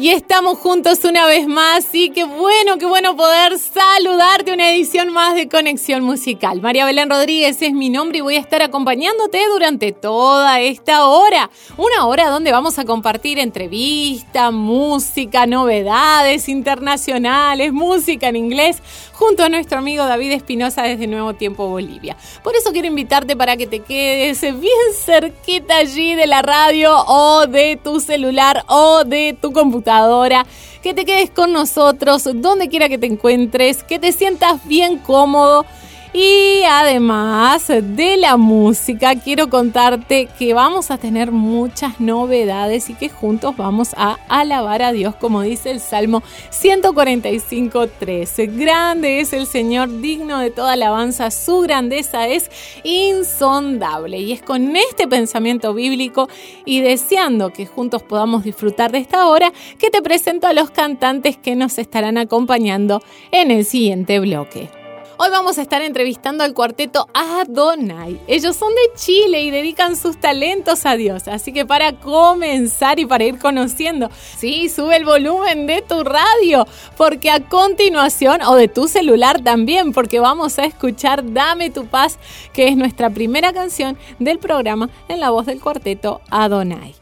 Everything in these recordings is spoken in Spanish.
Y estamos juntos una vez más y qué bueno, qué bueno poder saludarte una edición más de Conexión Musical. María Belén Rodríguez es mi nombre y voy a estar acompañándote durante toda esta hora. Una hora donde vamos a compartir entrevistas, música, novedades internacionales, música en inglés, junto a nuestro amigo David Espinosa desde Nuevo Tiempo Bolivia. Por eso quiero invitarte para que te quedes bien cerquita allí de la radio o de tu celular o de tu computadora, que te quedes con nosotros donde quiera que te encuentres, que te sientas bien cómodo y además de la música, quiero contarte que vamos a tener muchas novedades y que juntos vamos a alabar a Dios, como dice el Salmo 145.13. Grande es el Señor, digno de toda alabanza, su grandeza es insondable. Y es con este pensamiento bíblico y deseando que juntos podamos disfrutar de esta hora que te presento a los cantantes que nos estarán acompañando en el siguiente bloque. Hoy vamos a estar entrevistando al cuarteto Adonai. Ellos son de Chile y dedican sus talentos a Dios. Así que para comenzar y para ir conociendo, sí, sube el volumen de tu radio, porque a continuación, o de tu celular también, porque vamos a escuchar Dame tu paz, que es nuestra primera canción del programa en la voz del cuarteto Adonai.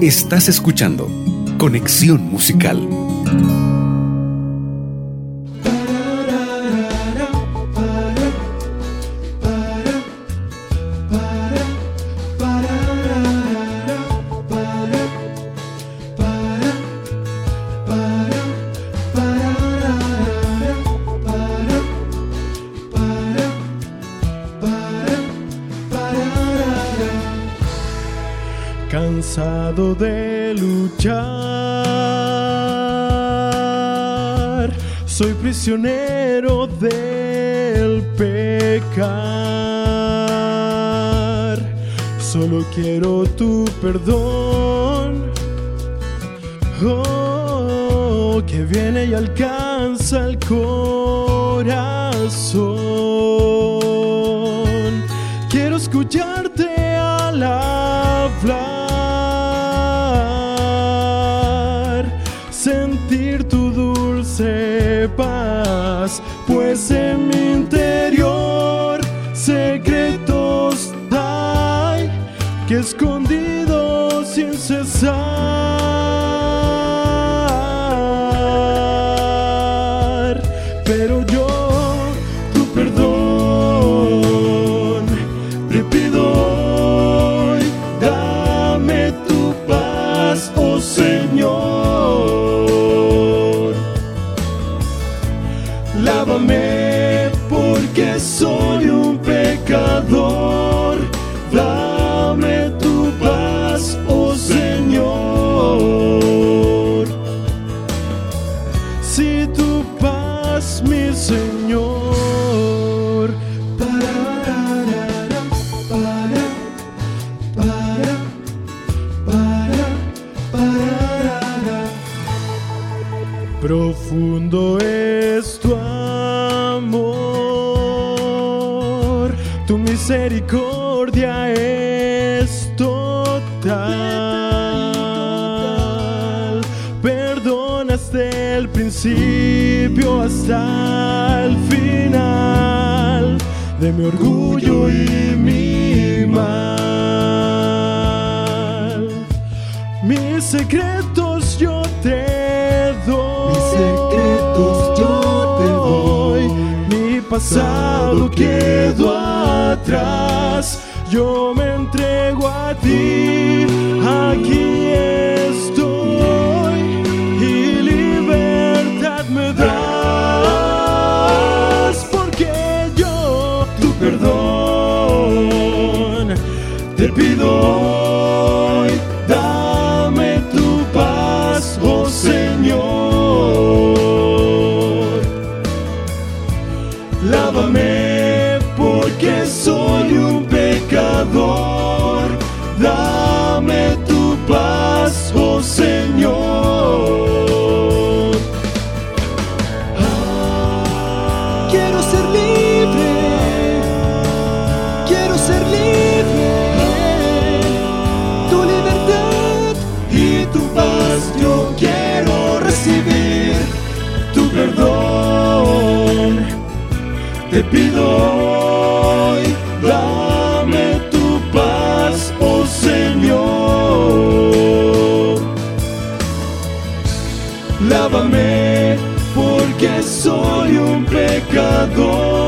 Estás escuchando Conexión Musical. De luchar. Soy prisionero del pecar. Solo quiero tu perdón. Oh, que viene y alcanza el corazón. Quiero escucharte paz, pues en mi interior secretos hay que escondido sin cesar. Pero pido pido hoy, dame tu paz, oh Señor. Lávame porque soy un pecador.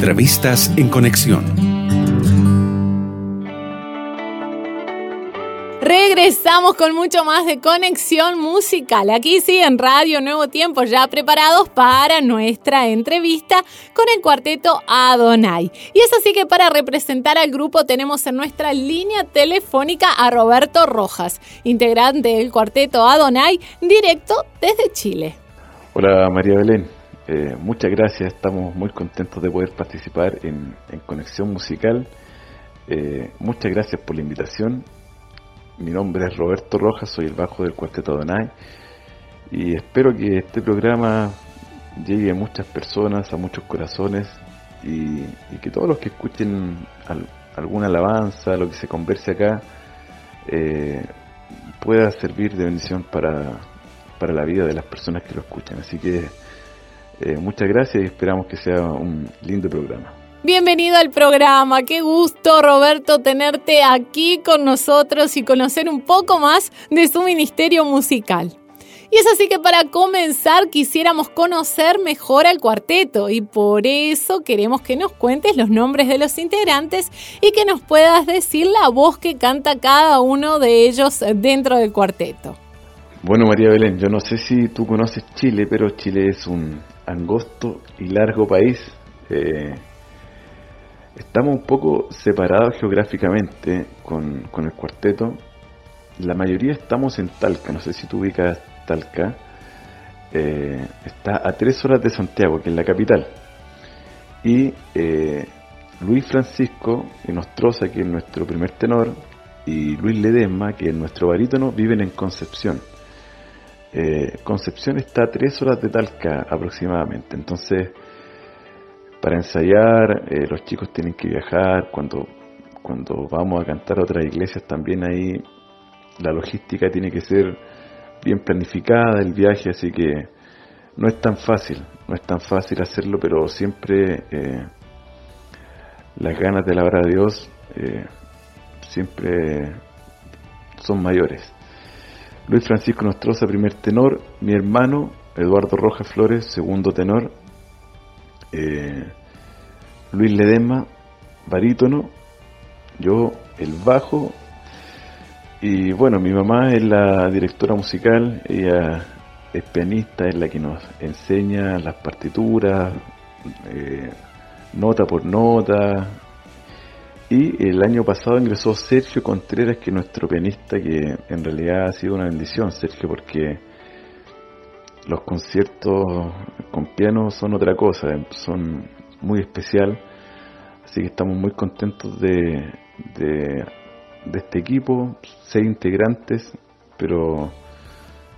Entrevistas en conexión. Regresamos con mucho más de conexión musical. Aquí sí, en Radio Nuevo Tiempo, ya preparados para nuestra entrevista con el cuarteto Adonai. Y es así que para representar al grupo tenemos en nuestra línea telefónica a Roberto Rojas, integrante del cuarteto Adonai, directo desde Chile. Hola María Belén, Eh, muchas gracias, estamos muy contentos de poder participar en, Conexión Musical. Eh, muchas gracias por la invitación. Mi nombre es Roberto Rojas, soy el bajo del Cuarteto Donai y espero que este programa llegue a muchas personas, a muchos corazones y, que todos los que escuchen al- alguna alabanza, lo que se converse acá, eh, pueda servir de bendición para, para la vida de las personas que lo escuchan. Así que eh, muchas gracias y esperamos que sea un lindo programa. Bienvenido al programa, qué gusto Roberto tenerte aquí con nosotros y conocer un poco más de su ministerio musical. Y es así que para comenzar quisiéramos conocer mejor al cuarteto y por eso queremos que nos cuentes los nombres de los integrantes y que nos puedas decir la voz que canta cada uno de ellos dentro del cuarteto. Bueno, María Belén, yo no sé si tú conoces Chile, pero Chile es un angosto y largo país. Eh, estamos un poco separados geográficamente con, con el cuarteto. La mayoría estamos en Talca, no sé si tú ubicas Talca. Eh, está a tres horas de Santiago, que es la capital. Y eh, Luis Francisco Nostroza, que es nuestro primer tenor, y Luis Ledesma, que es nuestro barítono, viven en Concepción. Eh, Concepción está a tres horas de Talca aproximadamente. Entonces, para ensayar, eh, los chicos tienen que viajar. Cuando, cuando vamos a cantar a otras iglesias, también ahí la logística tiene que ser bien planificada el viaje, así que no es tan fácil, no es tan fácil hacerlo, pero siempre eh, las ganas de la obra de Dios siempre son mayores. Luis Francisco Nostroza, primer tenor, mi hermano Eduardo Rojas Flores, segundo tenor, eh, Luis Ledesma, barítono, yo el bajo, y bueno, mi mamá es la directora musical, ella es pianista, es la que nos enseña las partituras, eh, nota por nota. Y el año pasado ingresó Sergio Contreras, que es nuestro pianista, que en realidad ha sido una bendición, Sergio, porque los conciertos con piano son otra cosa, son muy especial. Así que estamos muy contentos de, este equipo, seis integrantes, pero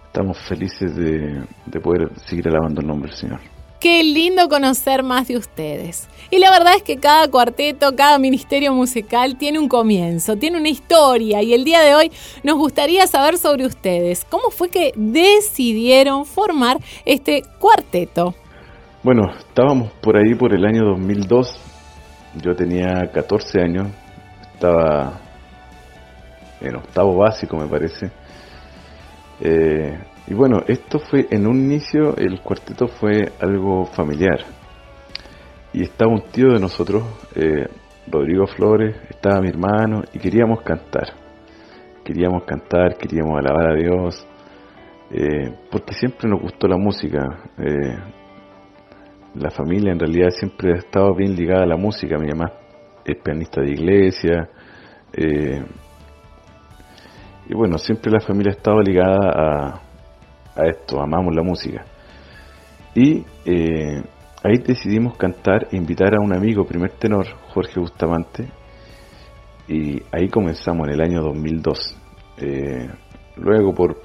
estamos felices de, de poder seguir alabando el nombre del Señor. Qué lindo conocer más de ustedes. Y la verdad es que cada cuarteto, cada ministerio musical tiene un comienzo, tiene una historia y el día de hoy nos gustaría saber sobre ustedes. ¿Cómo fue que decidieron formar este cuarteto? Bueno, estábamos por ahí por el año 2002. Yo tenía 14 años, estaba en octavo básico me parece. Eh, y bueno, esto fue en un inicio, el cuarteto fue algo familiar. Y estaba un tío de nosotros, eh, Rodrigo Flores, estaba mi hermano y queríamos cantar. Queríamos cantar, queríamos alabar a Dios, eh, porque siempre nos gustó la música. la familia en realidad siempre ha estado bien ligada a la música. Mi mamá es pianista de iglesia, y bueno, siempre la familia ha estado ligada a, esto, amamos la música. Y eh, ahí decidimos cantar e invitar a un amigo, primer tenor, Jorge Bustamante, y ahí comenzamos en el año 2002. Eh, luego por,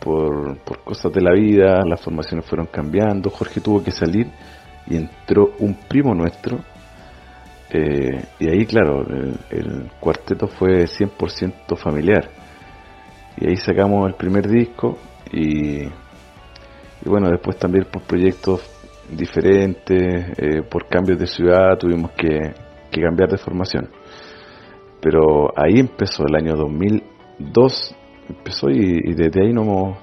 por, cosas de la vida, las formaciones fueron cambiando, Jorge tuvo que salir y entró un primo nuestro, eh, y ahí claro, el, el cuarteto fue 100% familiar y ahí sacamos el primer disco y, bueno, después también por proyectos diferentes, eh, por cambios de ciudad tuvimos que, cambiar de formación. Pero ahí empezó el año 2002, empezó y, desde ahí no hemos,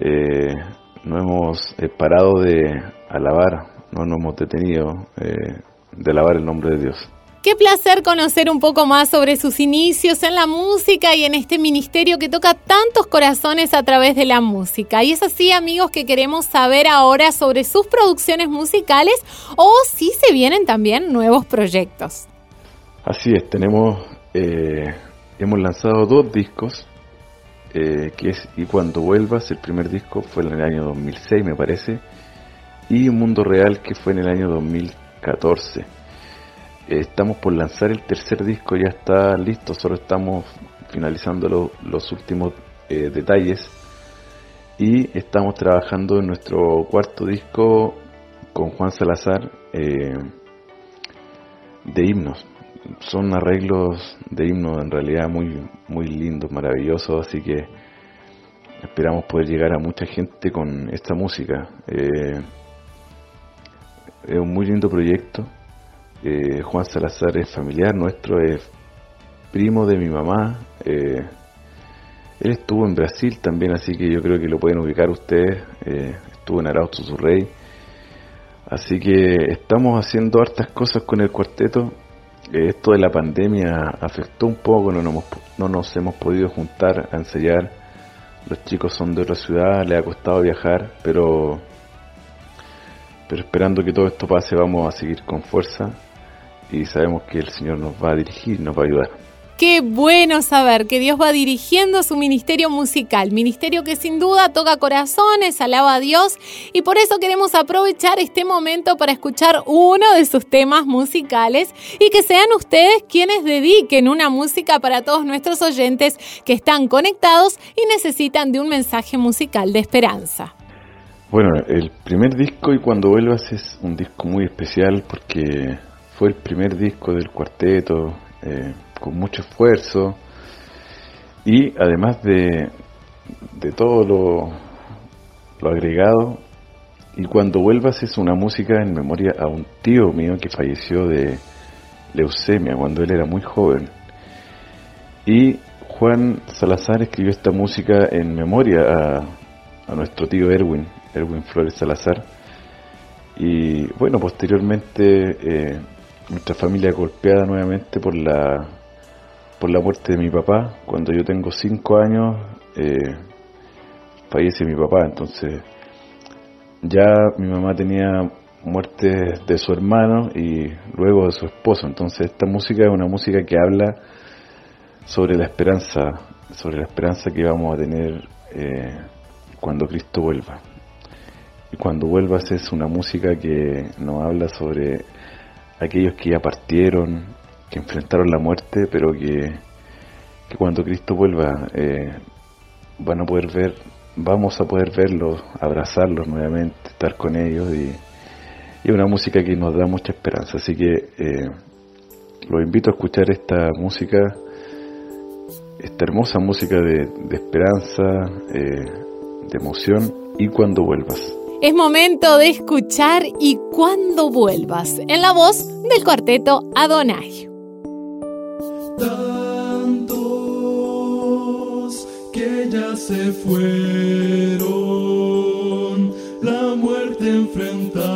eh, no hemos eh, parado de alabar, no nos hemos detenido de alabar el nombre de Dios. Qué placer conocer un poco más sobre sus inicios en la música y en este ministerio que toca tantos corazones a través de la música. Y es así, amigos, que queremos saber ahora sobre sus producciones musicales o si se vienen también nuevos proyectos. Así es, tenemos, eh, hemos lanzado dos discos, eh, que es Y cuando vuelvas, el primer disco fue en el año 2006 me parece, y Un Mundo Real que fue en el año 2014 estamos por lanzar el tercer disco, ya está listo, solo estamos finalizando los últimos eh, detalles y estamos trabajando en nuestro cuarto disco con Juan Salazar eh, de himnos. Son arreglos de himnos en realidad muy, muy lindos, maravillosos, así que esperamos poder llegar a mucha gente con esta música. Eh, es un muy lindo proyecto eh, Juan Salazar es familiar nuestro, es primo de mi mamá. Eh, él estuvo en Brasil también, así que yo creo que lo pueden ubicar ustedes. Eh, estuvo en Arauto Rey. Así que estamos haciendo hartas cosas con el cuarteto. esto de la pandemia afectó un poco, no nos, no nos hemos podido juntar a ensayar. Los chicos son de otra ciudad, les ha costado viajar, pero pero esperando que todo esto pase vamos a seguir con fuerza y sabemos que el Señor nos va a dirigir, nos va a ayudar. Qué bueno saber que Dios va dirigiendo su ministerio musical, ministerio que sin duda toca corazones, alaba a Dios y por eso queremos aprovechar este momento para escuchar uno de sus temas musicales y que sean ustedes quienes dediquen una música para todos nuestros oyentes que están conectados y necesitan de un mensaje musical de esperanza. Bueno, el primer disco y cuando vuelvas es un disco muy especial porque fue el primer disco del cuarteto, eh, con mucho esfuerzo, y además de, de todo lo, lo agregado, y cuando vuelvas es una música en memoria a un tío mío que falleció de leucemia cuando él era muy joven. Y Juan Salazar escribió esta música en memoria a, a nuestro tío Erwin, Erwin Flores Salazar. Y bueno, posteriormente eh, nuestra familia golpeada nuevamente por la por la muerte de mi papá. Cuando yo tengo cinco años eh, fallece mi papá, entonces ya mi mamá tenía muerte de su hermano y luego de su esposo. Entonces esta música es una música que habla sobre la esperanza, sobre la esperanza que vamos a tener eh, cuando Cristo vuelva. Y cuando vuelvas es una música que nos habla sobre aquellos que ya partieron, que enfrentaron la muerte, pero que, cuando Cristo vuelva eh, van a poder ver, vamos a poder verlos, abrazarlos nuevamente, estar con ellos y, y una música que nos da mucha esperanza. Así que eh, los invito a escuchar esta música, esta hermosa música de, esperanza, eh, de emoción y cuando vuelvas. Es momento de escuchar y cuando vuelvas, en la voz del cuarteto Adonai. Tantos que ya se fueron, la muerte enfrentaron,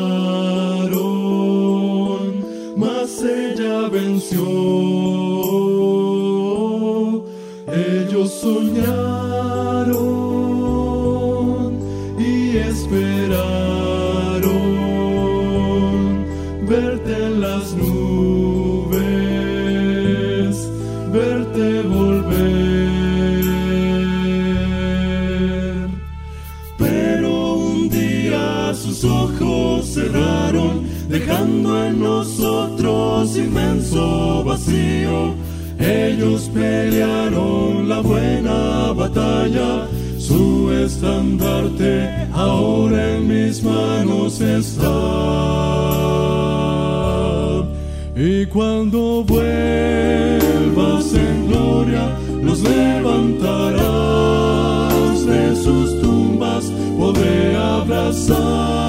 mas ella venció. Ellos soñaron en nosotros inmenso vacío. Ellos pelearon la buena batalla, su estandarte ahora en mis manos está. Y cuando vuelvas en gloria, los levantarás de sus tumbas, podré abrazarlos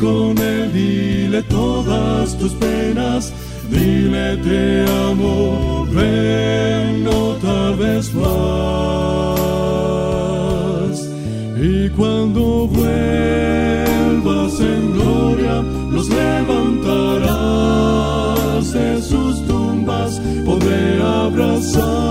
Con Él, dile todas tus penas, dile te amo, ven, no tardes más. Y cuando vuelvas en gloria, los levantarás de sus tumbas, podré abrazarlos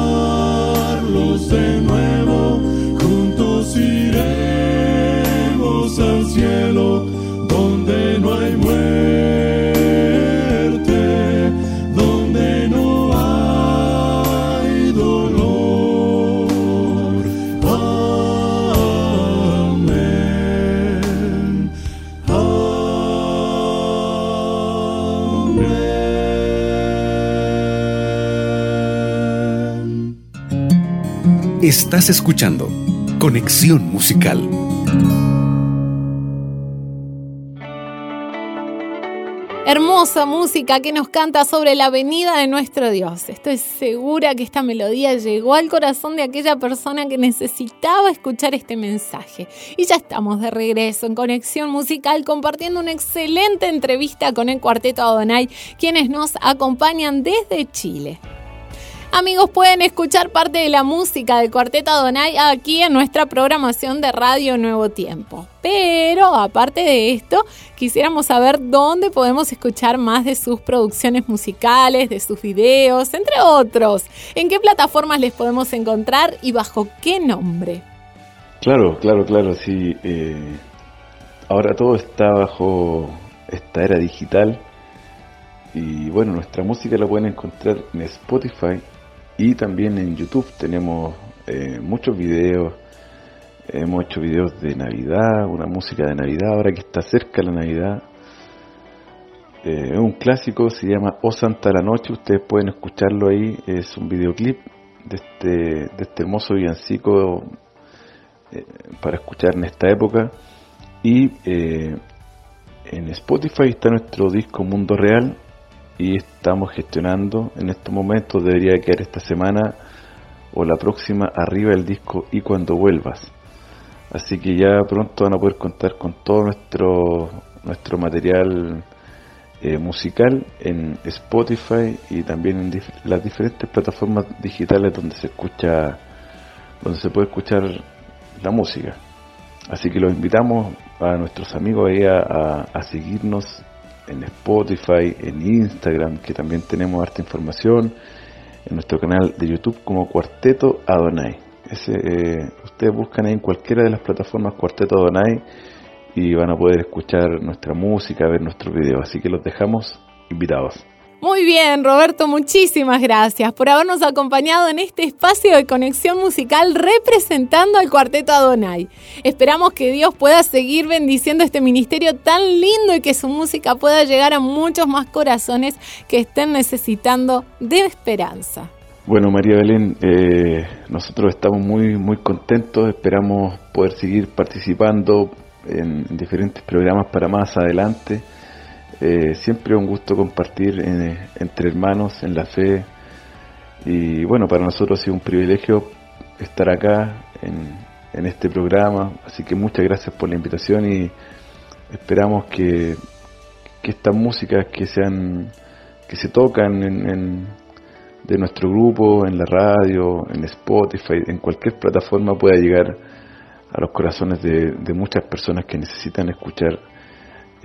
Estás escuchando Conexión Musical. Hermosa música que nos canta sobre la venida de nuestro Dios. Estoy segura que esta melodía llegó al corazón de aquella persona que necesitaba escuchar este mensaje. Y ya estamos de regreso en Conexión Musical compartiendo una excelente entrevista con el Cuarteto Adonai, quienes nos acompañan desde Chile. Amigos, pueden escuchar parte de la música del Cuarteto Adonai aquí en nuestra programación de Radio Nuevo Tiempo. Pero aparte de esto, quisiéramos saber dónde podemos escuchar más de sus producciones musicales, de sus videos, entre otros. ¿En qué plataformas les podemos encontrar y bajo qué nombre? Claro, claro, claro, sí. eh, ahora todo está bajo esta era digital. Y bueno, nuestra música la pueden encontrar en Spotify y también en YouTube. Tenemos eh, muchos videos. Hemos hecho videos de Navidad, una música de Navidad, ahora que está cerca la Navidad. Eh, es un clásico, se llama O Santa la Noche, ustedes pueden escucharlo ahí, es un videoclip de este, de este hermoso villancico eh, para escuchar en esta época. Y en Spotify está nuestro disco Mundo Real, y estamos gestionando en estos momentos, debería quedar esta semana o la próxima arriba el disco Y cuando vuelvas. Así que ya pronto van a poder contar con todo nuestro, nuestro material eh, musical en Spotify y también en las diferentes plataformas digitales donde se escucha, donde se puede escuchar la música. Así que los invitamos a nuestros amigos ahí a, seguirnos en Spotify, en Instagram, que también tenemos harta información, en nuestro canal de YouTube como Cuarteto Adonai. Ese, eh, ustedes buscan en cualquiera de las plataformas Cuarteto Adonai y van a poder escuchar nuestra música, ver nuestros videos. Así que los dejamos invitados. Muy bien, Roberto, muchísimas gracias por habernos acompañado en este espacio de conexión musical representando al cuarteto Adonai. Esperamos que Dios pueda seguir bendiciendo este ministerio tan lindo y que su música pueda llegar a muchos más corazones que estén necesitando de esperanza. Bueno, María Belén, eh, nosotros estamos muy, muy contentos, esperamos poder seguir participando en diferentes programas para más adelante. Eh, siempre un gusto compartir eh, entre hermanos en la fe. Y bueno, para nosotros ha sido un privilegio estar acá en, este programa, así que muchas gracias por la invitación y esperamos que, que estas músicas que sean que se tocan de nuestro grupo, en la radio, en Spotify, en cualquier plataforma pueda llegar a los corazones de muchas personas que necesitan escuchar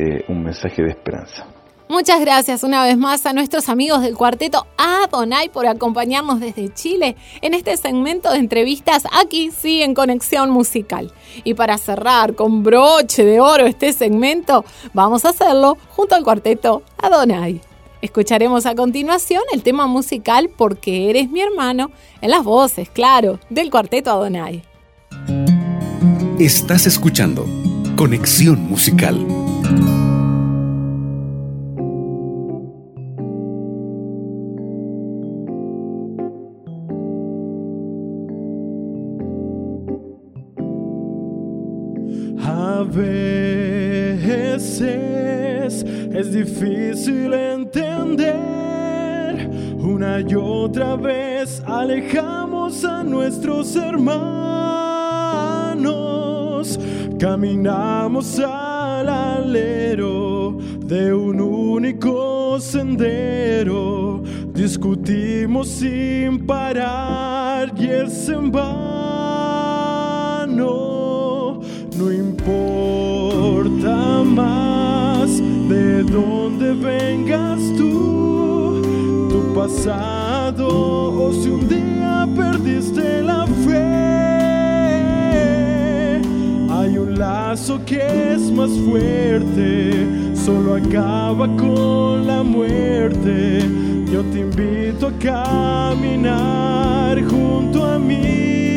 eh, un mensaje de esperanza. Muchas gracias una vez más a nuestros amigos del cuarteto Adonai por acompañarnos desde Chile en este segmento de entrevistas aquí sí en Conexión Musical. Y para cerrar con broche de oro este segmento, vamos a hacerlo junto al cuarteto Adonai. Escucharemos a continuación el tema musical Porque eres mi hermano en las voces, claro, del cuarteto Adonai. Estás escuchando Conexión Musical. Veces es difícil entender, una y otra vez alejamos a nuestros hermanos, caminamos al alero de un único sendero, discutimos sin parar y es en vano no importa más de dónde vengas tú, tu pasado o si un día perdiste la fe. Hay un lazo que es más fuerte, solo acaba con la muerte. Yo te invito a caminar junto a mí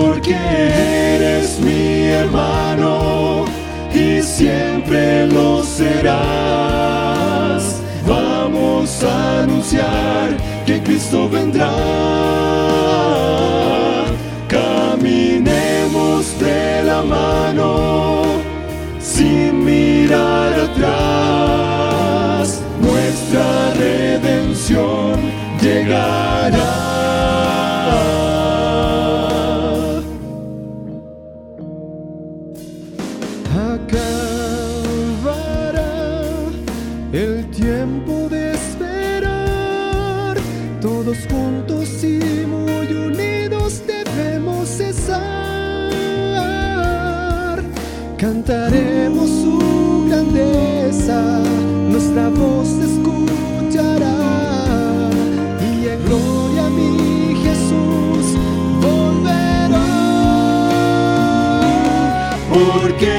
porque eres mi hermano y siempre lo serás. Vamos a anunciar que Cristo vendrá. Caminemos de la mano sin mirar atrás. Nuestra redención llegará. Cantaremos su grandeza, nuestra voz se escuchará y en gloria mi Jesús volverá. Porque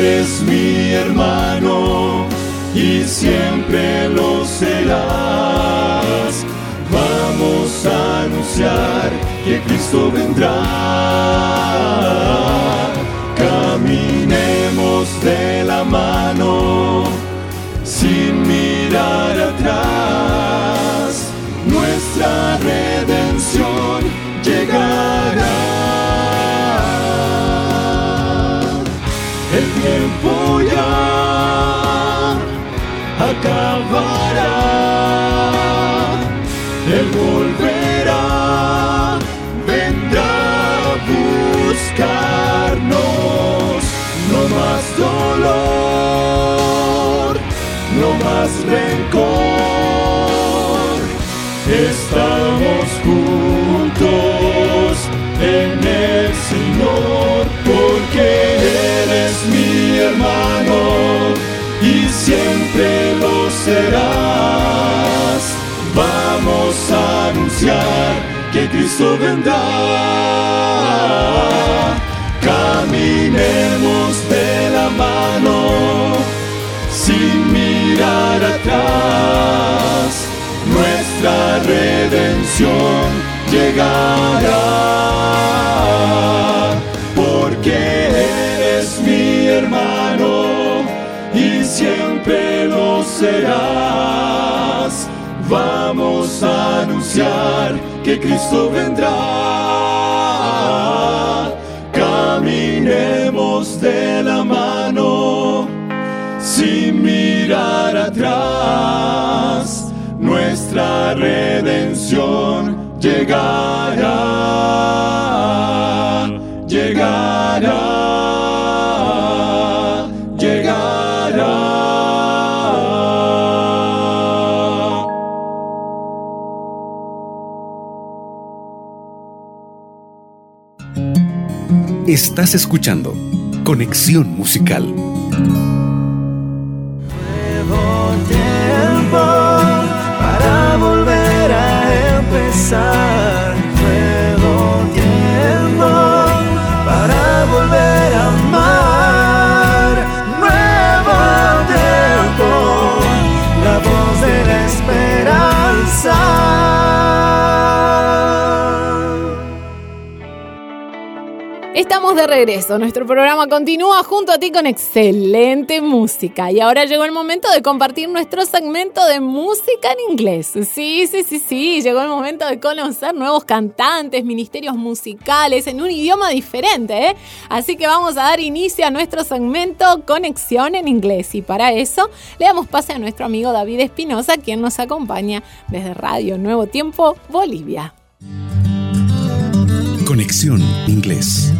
eres mi hermano y siempre lo serás. Vamos a anunciar que Cristo vendrá llegará. El tiempo ya acabará. Él volverá, vendrá a buscarnos. No más dolor, no más rencor. Estamos el Señor, porque eres mi hermano y siempre lo serás. Vamos a anunciar que Cristo vendrá. Caminemos de la mano sin mirar atrás. Nuestra redención llegará. Porque eres mi hermano y siempre lo serás. Vamos a anunciar que Cristo vendrá. Caminemos de la mano sin mirar atrás. Nuestra redención llegará, llegará, llegará. Estás escuchando Conexión Musical. A De regreso. Nuestro programa continúa junto a ti con excelente música. Y ahora llegó el momento de compartir nuestro segmento de música en inglés. Sí, sí, sí, sí. Llegó el momento de conocer nuevos cantantes, ministerios musicales en un idioma diferente. ¿eh? Así que vamos a dar inicio a nuestro segmento Conexión en inglés. Y para eso le damos pase a nuestro amigo David Espinosa, quien nos acompaña desde Radio Nuevo Tiempo, Bolivia. Conexión Inglés.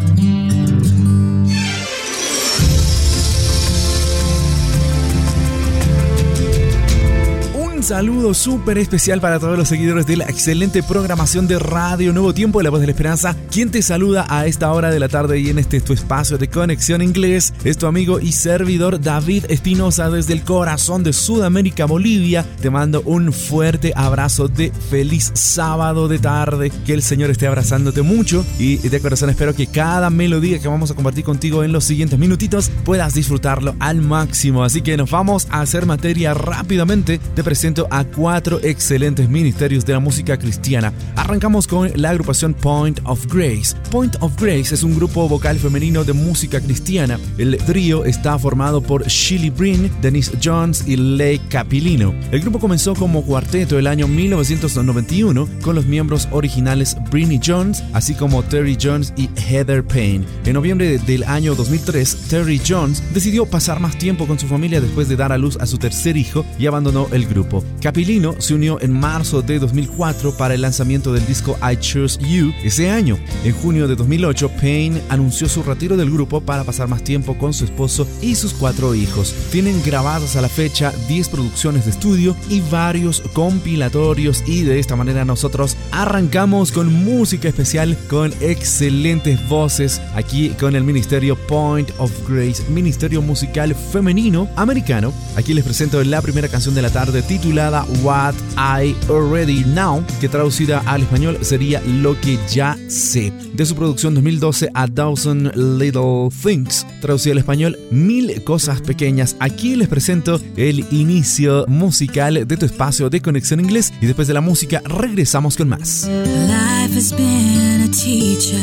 Un saludo súper especial para todos los seguidores de la excelente programación de Radio Nuevo Tiempo de la Voz de la Esperanza. Quien te saluda a esta hora de la tarde y en este tu espacio de conexión inglés es tu amigo y servidor David Espinosa desde el corazón de Sudamérica, Bolivia. Te mando un fuerte abrazo de feliz sábado de tarde. Que el Señor esté abrazándote mucho y de corazón espero que cada melodía que vamos a compartir contigo en los siguientes minutitos puedas disfrutarlo al máximo. Así que nos vamos a hacer materia rápidamente. Te presento a cuatro excelentes ministerios de la música cristiana. Arrancamos con la agrupación Point of Grace. Point of Grace es un grupo vocal femenino de música cristiana. El trío está formado por Shilly Brin, Denise Jones y Leigh Capilino. El grupo comenzó como cuarteto el año 1991 con los miembros originales Brinny Jones, así como Terry Jones y Heather Payne. En noviembre del año 2003, Terry Jones decidió pasar más tiempo con su familia después de dar a luz a su tercer hijo y abandonó el grupo. Capilino se unió en marzo de 2004 para el lanzamiento del disco I Choose You ese año. En junio de 2008, Payne anunció su retiro del grupo para pasar más tiempo con su esposo y sus cuatro hijos. Tienen grabadas a la fecha 10 producciones de estudio y varios compilatorios y de esta manera nosotros arrancamos con música especial con excelentes voces aquí con el ministerio Point of Grace, ministerio musical femenino americano. Aquí les presento la primera canción de la tarde titulada What I Already Know, que traducida al español sería Lo que ya sé. De su producción 2012 A Thousand Little Things, traducida al español Mil Cosas Pequeñas. Aquí les presento el inicio musical de tu espacio de conexión inglés y después de la música regresamos con más. Life has been a teacher,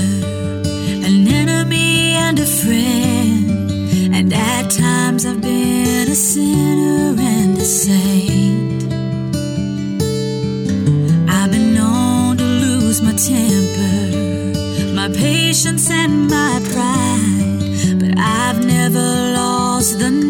an enemy and a friend. And at times I've been a sinner and a saint. Temper, my patience and my pride. But I've never lost the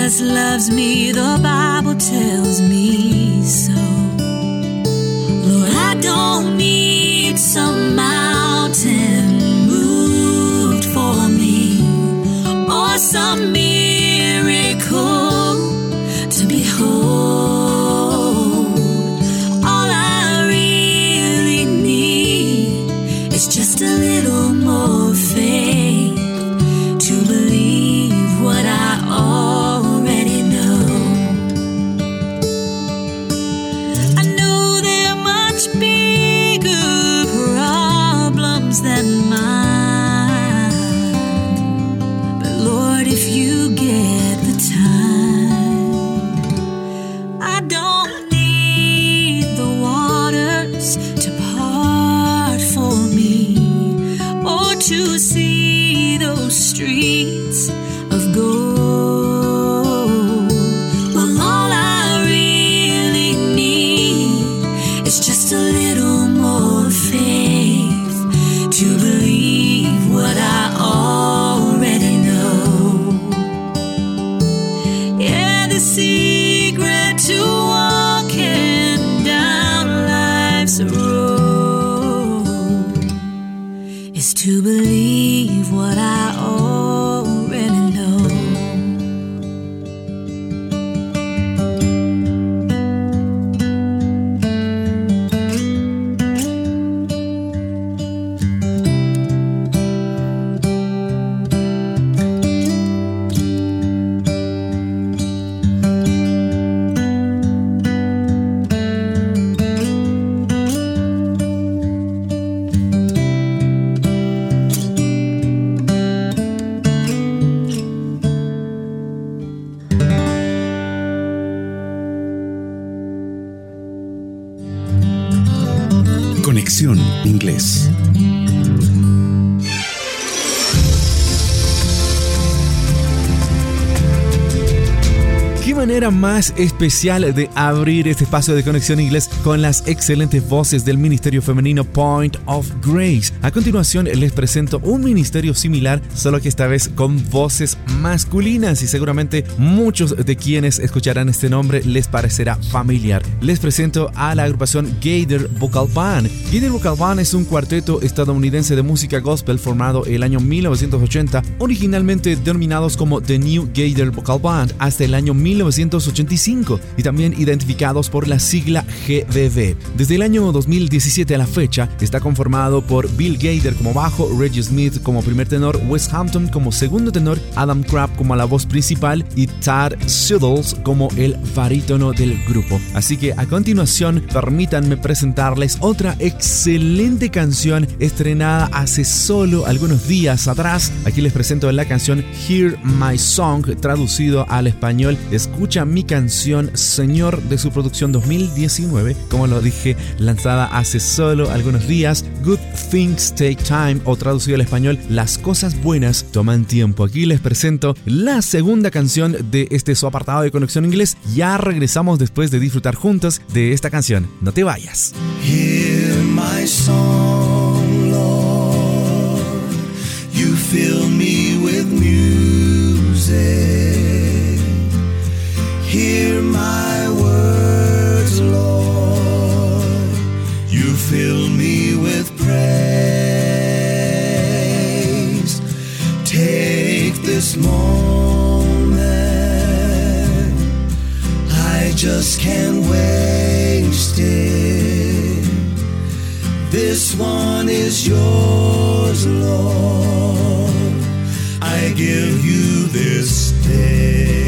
Jesus loves me, the Bible tells me is to believe what I already más especial de abrir este espacio de conexión inglés con las excelentes voces del Ministerio Femenino Point of Grace? A continuación les presento un ministerio similar, solo que esta vez con voces masculinas y seguramente muchos de quienes escucharán este nombre les parecerá familiar. Les presento a la agrupación Gator Vocal Band. Gator Vocal Band es un cuarteto estadounidense de música gospel formado el año 1980, originalmente denominados como The New Gator Vocal Band hasta el año 1985 y también identificados por la sigla GBB. Desde el año 2017 a la fecha está conformado por Bill Gator como bajo, Reggie Smith como primer tenor, Wes Hampton como segundo tenor, Adam Crabb como la voz principal y Tad Suddles como el barítono del grupo. Así que a continuación permítanme presentarles otra excelente canción estrenada hace solo algunos días atrás. Aquí les presento la canción Hear My Song traducido al español Escucha mi canción Señor de su producción 2019, como lo dije, lanzada hace solo algunos días. Good Things Take Time o traducido al español Las cosas buenas toman tiempo. Aquí les presento la segunda canción de este su apartado de conexión inglés. Ya regresamos después de disfrutar juntos de esta canción. No te vayas. This moment. I just can't waste it. This one is yours, Lord. I give you this day.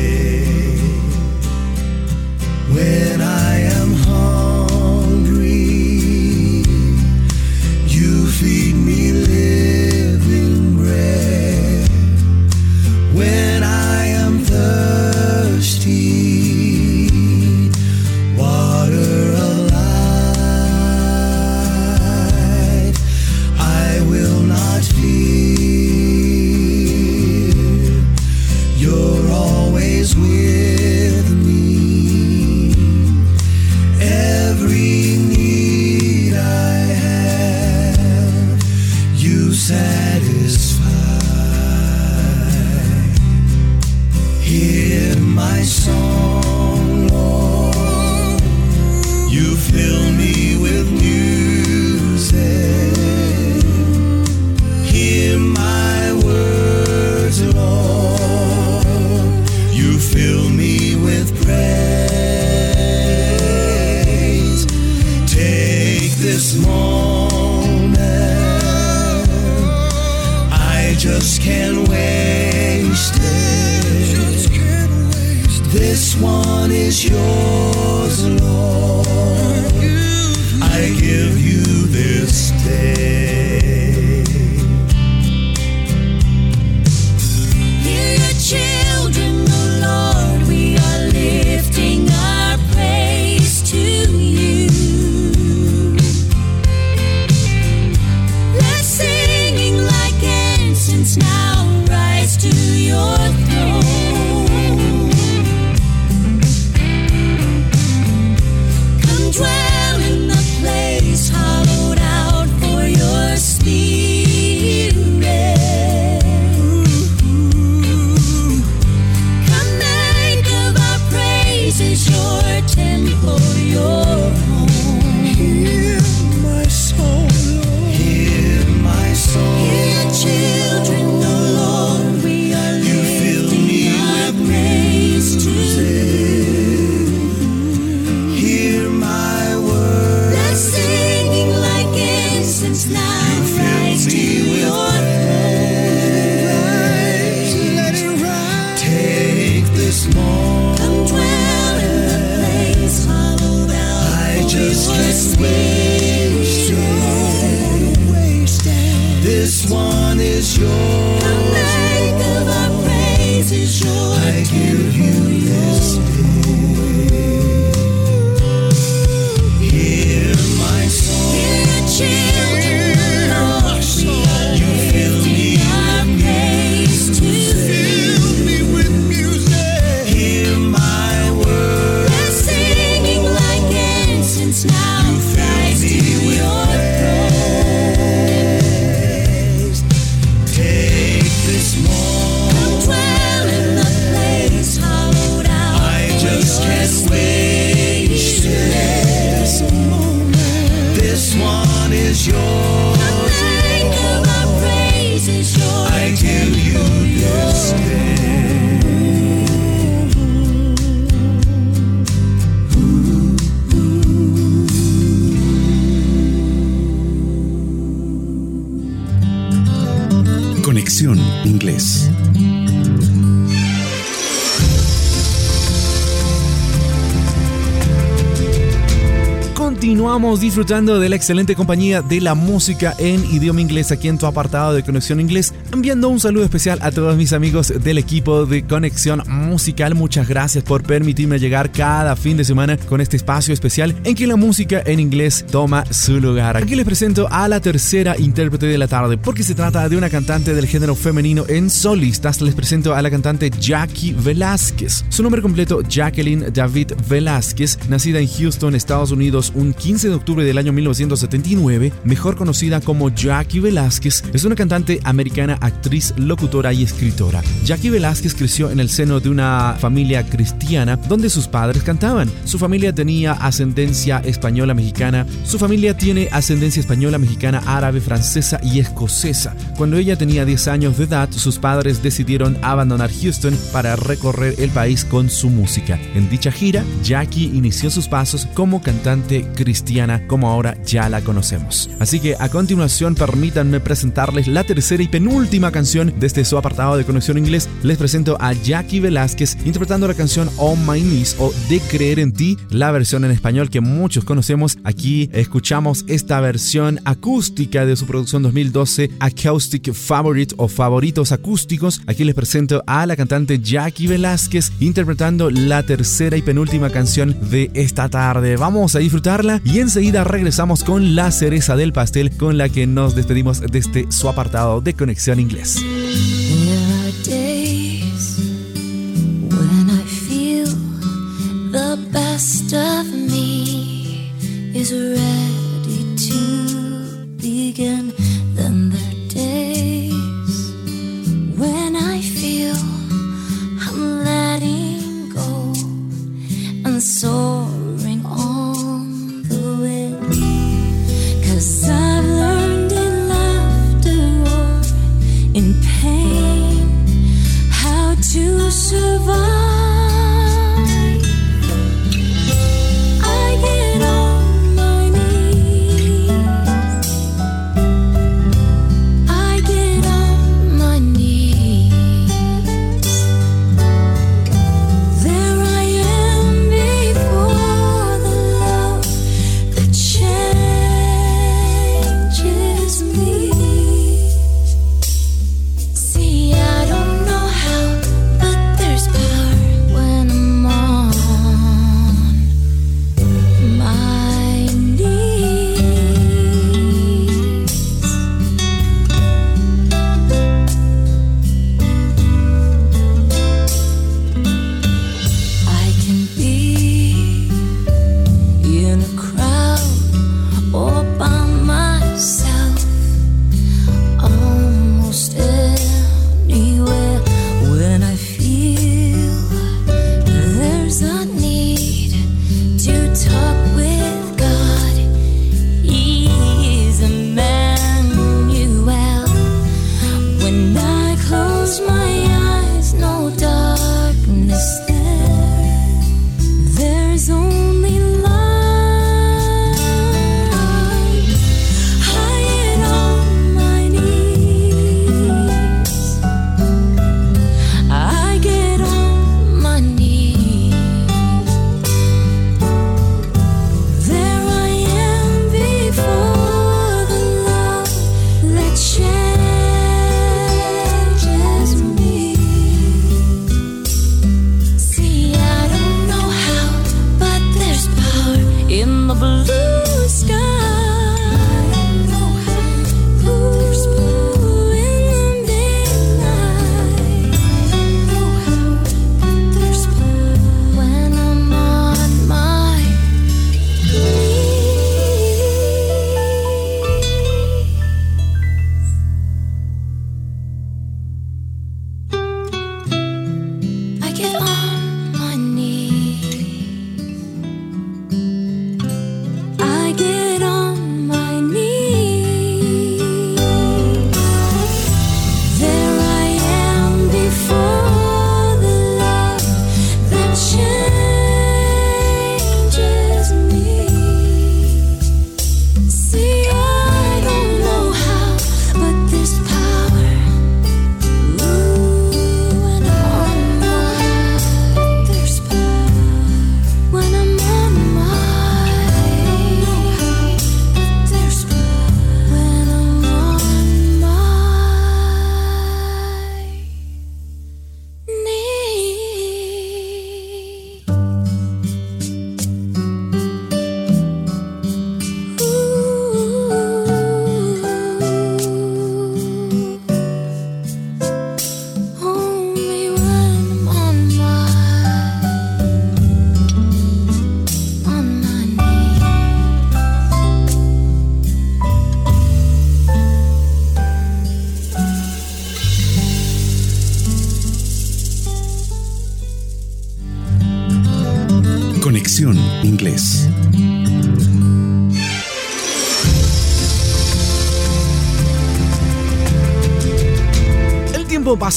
Conexión Inglés. Continuamos disfrutando de la excelente compañía de la música en idioma inglés aquí en tu apartado de Conexión Inglés, enviando un saludo especial a todos mis amigos del equipo de Conexión Musical. Muchas gracias por permitirme llegar cada fin de semana con este espacio especial en que la música en inglés toma su lugar. Aquí les presento a la tercera intérprete de la tarde, porque se trata de una cantante del género femenino en solistas. Les presento a la cantante Jackie Velázquez. Su nombre completo Jacqueline David Velázquez, nacida en Houston, Estados Unidos, un 15 de octubre del año 1979, mejor conocida como Jackie Velázquez, es una cantante americana, actriz, locutora y escritora. Jackie Velázquez creció en el seno de una familia cristiana donde sus padres cantaban. Su familia tenía ascendencia española mexicana, su familia tiene ascendencia española, mexicana, árabe, francesa y escocesa. Cuando ella tenía 10 años de edad, sus padres decidieron abandonar Houston para recorrer el país con su música. En dicha gira, Jackie inició sus pasos como cantante cristiana como ahora ya la conocemos. Así que a continuación permítanme presentarles la tercera y penúltima canción de este su apartado de conexión inglés. Les presento a Jackie Velázquez interpretando la canción On My Knees o De Creer en Ti, la versión en español que muchos conocemos. Aquí escuchamos esta versión acústica de su producción 2012 Acoustic Favorite o Favoritos Acústicos. Aquí les presento a la cantante Jackie Velázquez interpretando la tercera y penúltima canción de esta tarde. Vamos a disfrutar y enseguida regresamos con la cereza del pastel con la que nos despedimos de este su apartado de Conexión Inglés.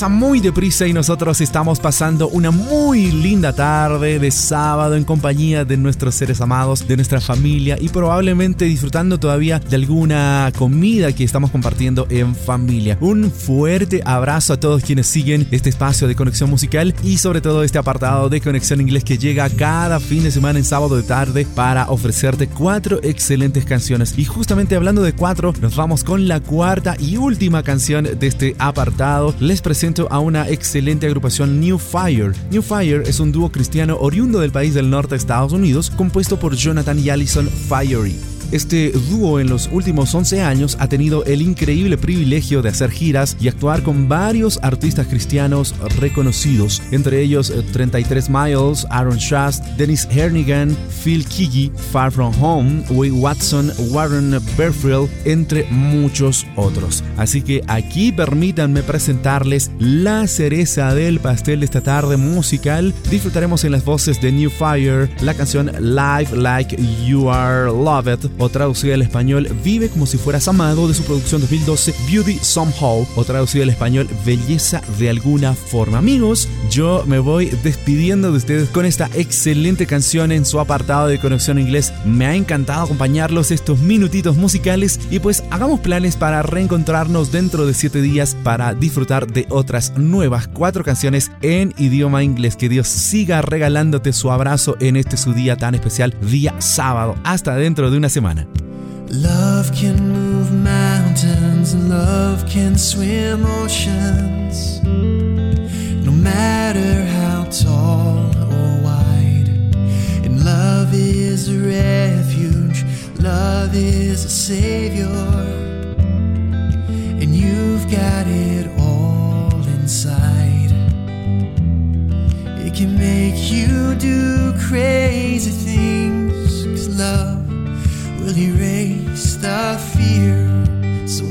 Muy deprisa y nosotros estamos pasando una muy linda tarde de sábado en compañía de nuestros seres amados, de nuestra familia y probablemente disfrutando todavía de alguna comida que estamos compartiendo en familia. Un fuerte abrazo a todos quienes siguen este espacio de conexión musical y sobre todo este apartado de conexión inglés que llega cada fin de semana en sábado de tarde para ofrecerte cuatro excelentes canciones. Y justamente hablando de cuatro, nos vamos con la cuarta y última canción de este apartado. Les presento a una excelente agrupación New Fire. New Fire es un dúo cristiano oriundo del país del norte de Estados Unidos, compuesto por Jonathan y Allison Fiery. Este dúo en los últimos 11 años ha tenido el increíble privilegio de hacer giras y actuar con varios artistas cristianos reconocidos, entre ellos 33 eh, Miles, Aaron Shast, Dennis Hernigan, Phil Kigi, Far From Home, Way Watson, Warren Berfield, entre muchos otros. Así que aquí permítanme presentarles la cereza del pastel de esta tarde musical. Disfrutaremos en las voces de New Fire la canción Live Like You Are Loved o traducida al español Vive como si fueras amado de su producción 2012 Beauty Somehow o traducida al español Belleza de alguna forma. Amigos, yo me voy despidiendo de ustedes con esta excelente canción en su apartado de conexión inglés. Me ha encantado acompañarlos estos minutitos musicales y pues hagamos planes para reencontrarnos dentro de 7 días para disfrutar de otras nuevas cuatro canciones en idioma inglés. Que Dios siga regalándote su abrazo en este su día tan especial, día sábado. Hasta dentro de una semana. Semana. Love can move mountains love can swim oceans. No matter how tall or wide. And love is a refuge, love is a savior. And you've got it all inside. It can make you do crazy things, will erase the fear. So,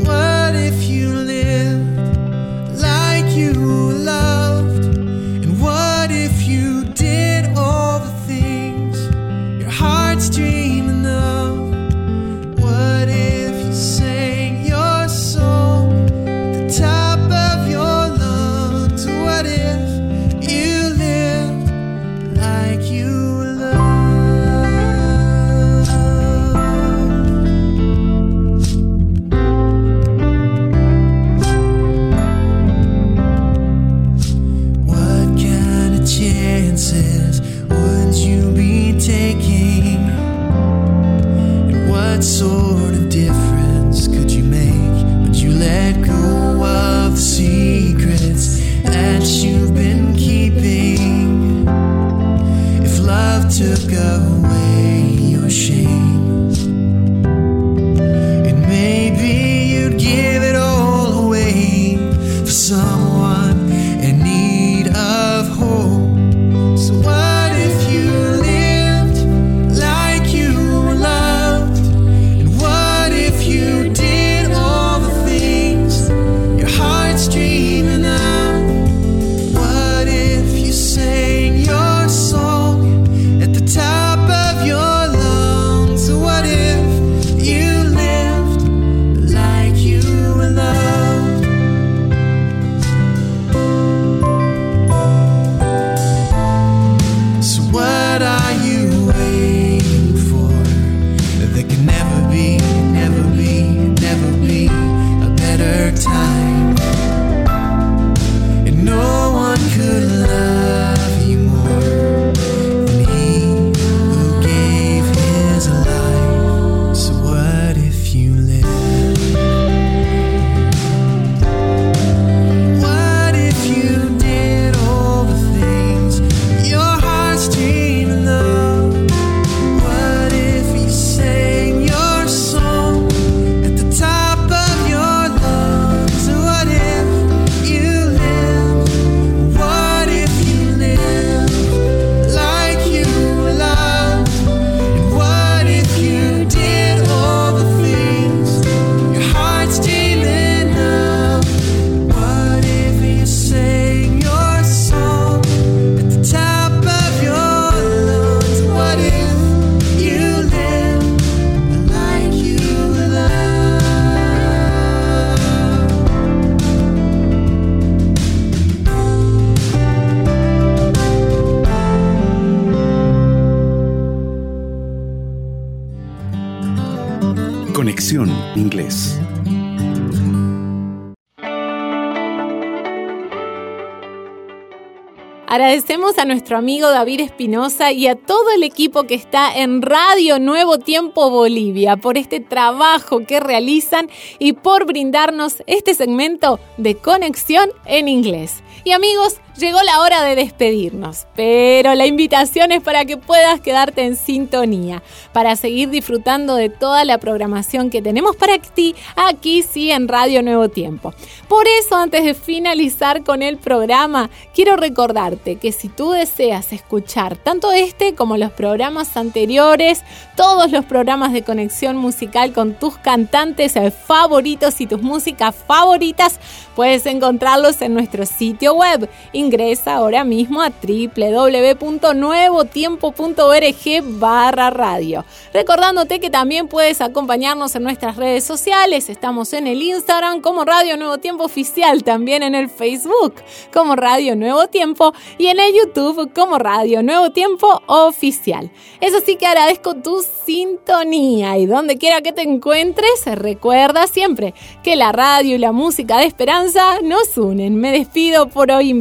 Agradecemos a nuestro amigo David Espinosa y a todo el equipo que está en Radio Nuevo Tiempo Bolivia por este trabajo que realizan y por brindarnos este segmento de conexión en inglés. Y amigos, llegó la hora de despedirnos, pero la invitación es para que puedas quedarte en sintonía, para seguir disfrutando de toda la programación que tenemos para ti aquí sí en Radio Nuevo Tiempo. Por eso, antes de finalizar con el programa, quiero recordarte que si tú deseas escuchar tanto este como los programas anteriores, todos los programas de conexión musical con tus cantantes favoritos y tus músicas favoritas, puedes encontrarlos en nuestro sitio web. Ingresa ahora mismo a www.nuevotiempo.org barra radio. Recordándote que también puedes acompañarnos en nuestras redes sociales. Estamos en el Instagram como Radio Nuevo Tiempo Oficial, también en el Facebook como Radio Nuevo Tiempo y en el YouTube como Radio Nuevo Tiempo Oficial. Eso sí que agradezco tu sintonía y donde quiera que te encuentres, recuerda siempre que la radio y la música de esperanza nos unen. Me despido por hoy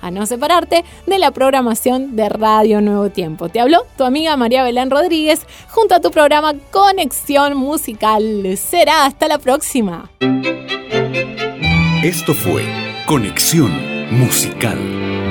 a no separarte de la programación de Radio Nuevo Tiempo. Te habló tu amiga María Belén Rodríguez junto a tu programa Conexión Musical. Será hasta la próxima. Esto fue Conexión Musical.